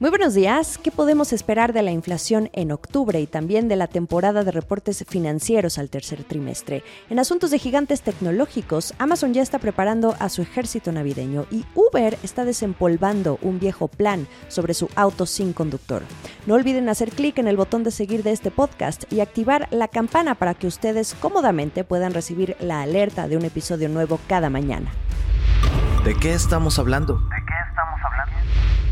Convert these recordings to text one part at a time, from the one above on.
Muy buenos días. ¿Qué podemos esperar de la inflación en octubre y también de la temporada de reportes financieros al tercer trimestre? En asuntos de gigantes tecnológicos, Amazon ya está preparando a su ejército navideño y Uber está desempolvando un viejo plan sobre su auto sin conductor. No olviden hacer clic en el botón de seguir de este podcast y activar la campana para que ustedes cómodamente puedan recibir la alerta de un episodio nuevo cada mañana. ¿De qué estamos hablando?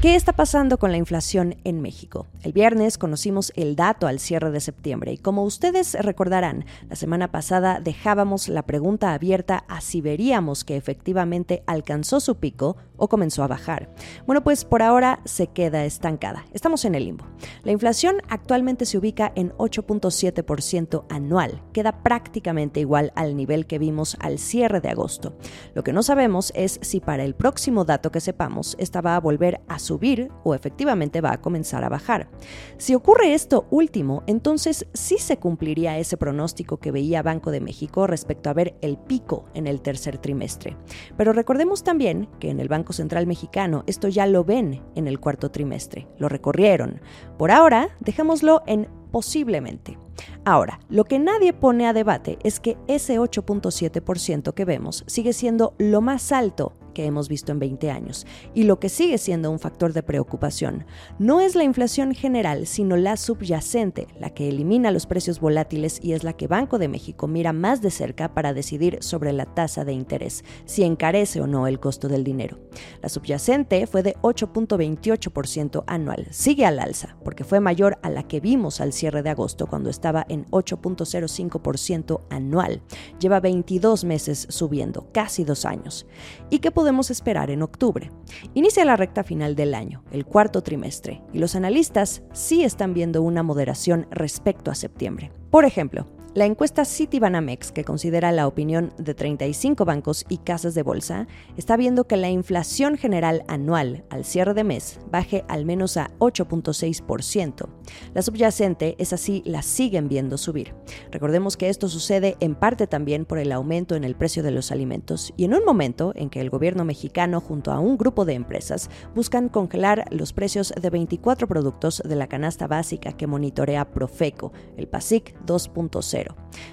¿Qué está pasando con la inflación en México? El viernes conocimos el dato al cierre de septiembre y como ustedes recordarán, la semana pasada dejábamos la pregunta abierta a si veríamos que efectivamente alcanzó su pico o comenzó a bajar. Bueno, pues por ahora se queda estancada. Estamos en el limbo. La inflación actualmente se ubica en 8.7% anual. Queda prácticamente igual al nivel que vimos al cierre de agosto. Lo que no sabemos es si para el próximo dato que sepamos esta va a volver a subir o efectivamente va a comenzar a bajar. Si ocurre esto último, entonces sí se cumpliría ese pronóstico que veía Banco de México respecto a ver el pico en el tercer trimestre. Pero recordemos también que en el Banco Central Mexicano esto ya lo ven en el cuarto trimestre, lo recorrieron. Por ahora, dejémoslo en posiblemente. Ahora, lo que nadie pone a debate es que ese 8.7% que vemos sigue siendo lo más alto que hemos visto en 20 años. Y lo que sigue siendo un factor de preocupación no es la inflación general, sino la subyacente, la que elimina los precios volátiles y es la que Banco de México mira más de cerca para decidir sobre la tasa de interés, si encarece o no el costo del dinero. La subyacente fue de 8.28% anual. Sigue al alza, porque fue mayor a la que vimos al cierre de agosto cuando estaba en 8.05% anual. Lleva 22 meses subiendo, casi dos años. ¿Y qué podemos esperar en octubre? Inicia la recta final del año, el cuarto trimestre, y los analistas sí están viendo una moderación respecto a septiembre. Por ejemplo, la encuesta Citibanamex, que considera la opinión de 35 bancos y casas de bolsa, está viendo que la inflación general anual al cierre de mes baje al menos a 8.6%. La subyacente es así, la siguen viendo subir. Recordemos que esto sucede en parte también por el aumento en el precio de los alimentos y en un momento en que el gobierno mexicano junto a un grupo de empresas buscan congelar los precios de 24 productos de la canasta básica que monitorea Profeco, el PASIC 2.0.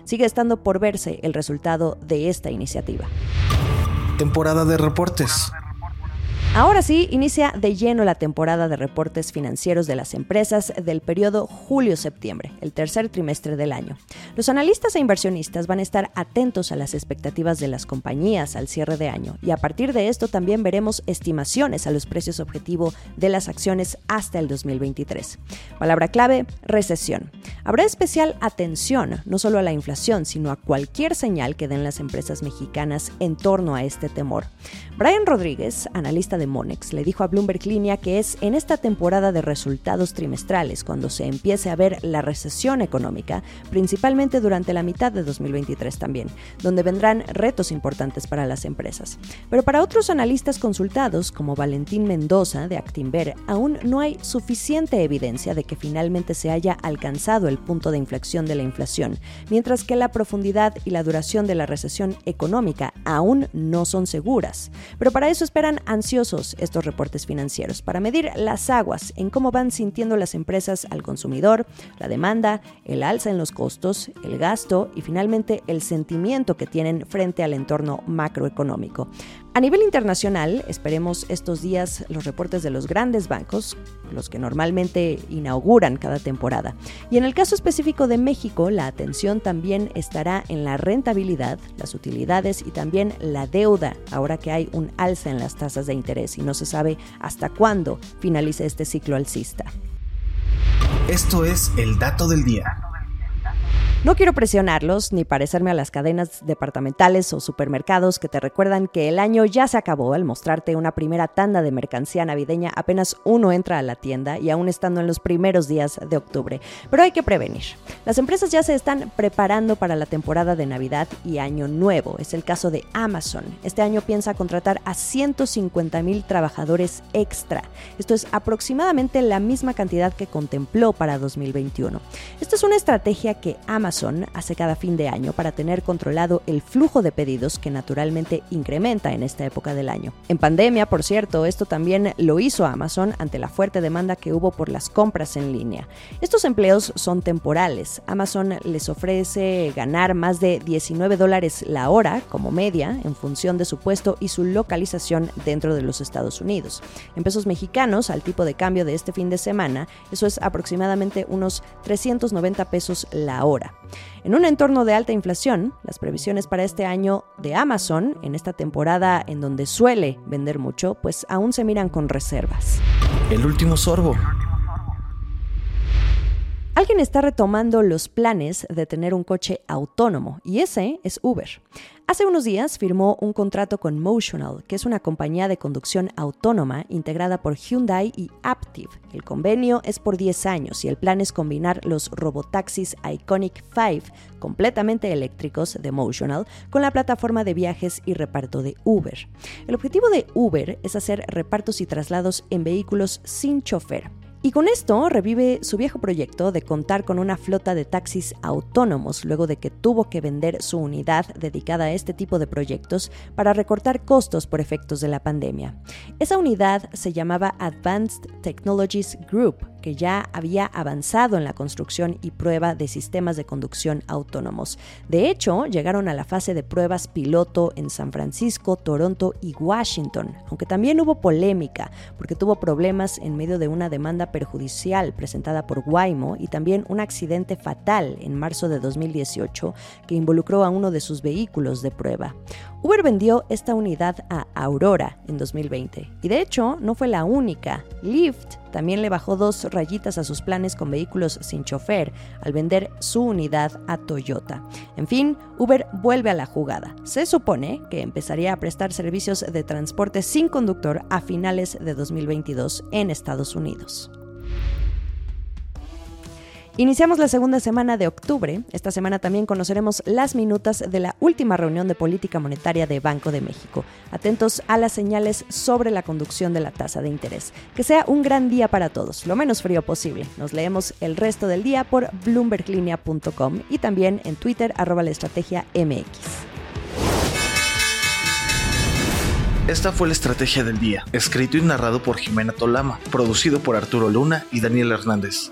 Sigue estando por verse el resultado de esta iniciativa. Temporada de reportes. Ahora sí, inicia de lleno la temporada de reportes financieros de las empresas del periodo julio-septiembre, el tercer trimestre del año. Los analistas e inversionistas van a estar atentos a las expectativas de las compañías al cierre de año y a partir de esto también veremos estimaciones a los precios objetivo de las acciones hasta el 2023. Palabra clave, recesión. Habrá especial atención no solo a la inflación, sino a cualquier señal que den las empresas mexicanas en torno a este temor. Brian Rodríguez, analista de Monex le dijo a Bloomberg Línea que es en esta temporada de resultados trimestrales cuando se empiece a ver la recesión económica, principalmente durante la mitad de 2023 también, donde vendrán retos importantes para las empresas. Pero para otros analistas consultados, como Valentín Mendoza de Actinver, aún no hay suficiente evidencia de que finalmente se haya alcanzado el punto de inflexión de la inflación, mientras que la profundidad y la duración de la recesión económica aún no son seguras. Pero para eso esperan ansiosos estos reportes financieros para medir las aguas en cómo van sintiendo las empresas al consumidor, la demanda, el alza en los costos, el gasto y finalmente el sentimiento que tienen frente al entorno macroeconómico. A nivel internacional, esperemos estos días los reportes de los grandes bancos, los que normalmente inauguran cada temporada. Y en el caso específico de México, la atención también estará en la rentabilidad, las utilidades y también la deuda, ahora que hay un alza en las tasas de interés y no se sabe hasta cuándo finalice este ciclo alcista. Esto es el dato del día. No quiero presionarlos ni parecerme a las cadenas departamentales o supermercados que te recuerdan que el año ya se acabó al mostrarte una primera tanda de mercancía navideña apenas uno entra a la tienda y aún estando en los primeros días de octubre. Pero hay que prevenir. Las empresas ya se están preparando para la temporada de Navidad y Año Nuevo. Es el caso de Amazon. Este año piensa contratar a 150 mil trabajadores extra. Esto es aproximadamente la misma cantidad que contempló para 2021. Esta es una estrategia que Amazon Amazon hace cada fin de año para tener controlado el flujo de pedidos que naturalmente incrementa en esta época del año. En pandemia, por cierto, esto también lo hizo Amazon ante la fuerte demanda que hubo por las compras en línea. Estos empleos son temporales. Amazon les ofrece ganar más de 19 dólares la hora como media en función de su puesto y su localización dentro de los Estados Unidos. En pesos mexicanos, al tipo de cambio de este fin de semana, eso es aproximadamente unos 390 pesos la hora. En un entorno de alta inflación, las previsiones para este año de Amazon, en esta temporada en donde suele vender mucho, pues aún se miran con reservas. El último sorbo. Alguien está retomando los planes de tener un coche autónomo y ese es Uber. Hace unos días firmó un contrato con Motional, que es una compañía de conducción autónoma integrada por Hyundai y Aptiv. El convenio es por 10 años y el plan es combinar los robotaxis Iconic 5 completamente eléctricos de Motional con la plataforma de viajes y reparto de Uber. El objetivo de Uber es hacer repartos y traslados en vehículos sin chofer y con esto revive su viejo proyecto de contar con una flota de taxis autónomos luego de que tuvo que vender su unidad dedicada a este tipo de proyectos para recortar costos por efectos de la pandemia. Esa unidad se llamaba Advanced Technologies Group que ya había avanzado en la construcción y prueba de sistemas de conducción autónomos. De hecho, llegaron a la fase de pruebas piloto en San Francisco, Toronto y Washington, aunque también hubo polémica porque tuvo problemas en medio de una demanda perjudicial presentada por Waymo y también un accidente fatal en marzo de 2018 que involucró a uno de sus vehículos de prueba. Uber vendió esta unidad a Aurora en 2020 y de hecho no fue la única. Lyft también le bajó dos rayitas a sus planes con vehículos sin chofer al vender su unidad a Toyota. En fin, Uber vuelve a la jugada. Se supone que empezaría a prestar servicios de transporte sin conductor a finales de 2022 en Estados Unidos. Iniciamos la segunda semana de octubre. Esta semana también conoceremos las minutas de la última reunión de política monetaria de Banco de México. Atentos a las señales sobre la conducción de la tasa de interés. Que sea un gran día para todos, lo menos frío posible. Nos leemos el resto del día por bloomberglinea.com y también en Twitter arroba la estrategia MX. Esta fue la estrategia del día, escrito y narrado por Jimena Tolama, producido por Arturo Luna y Daniel Hernández.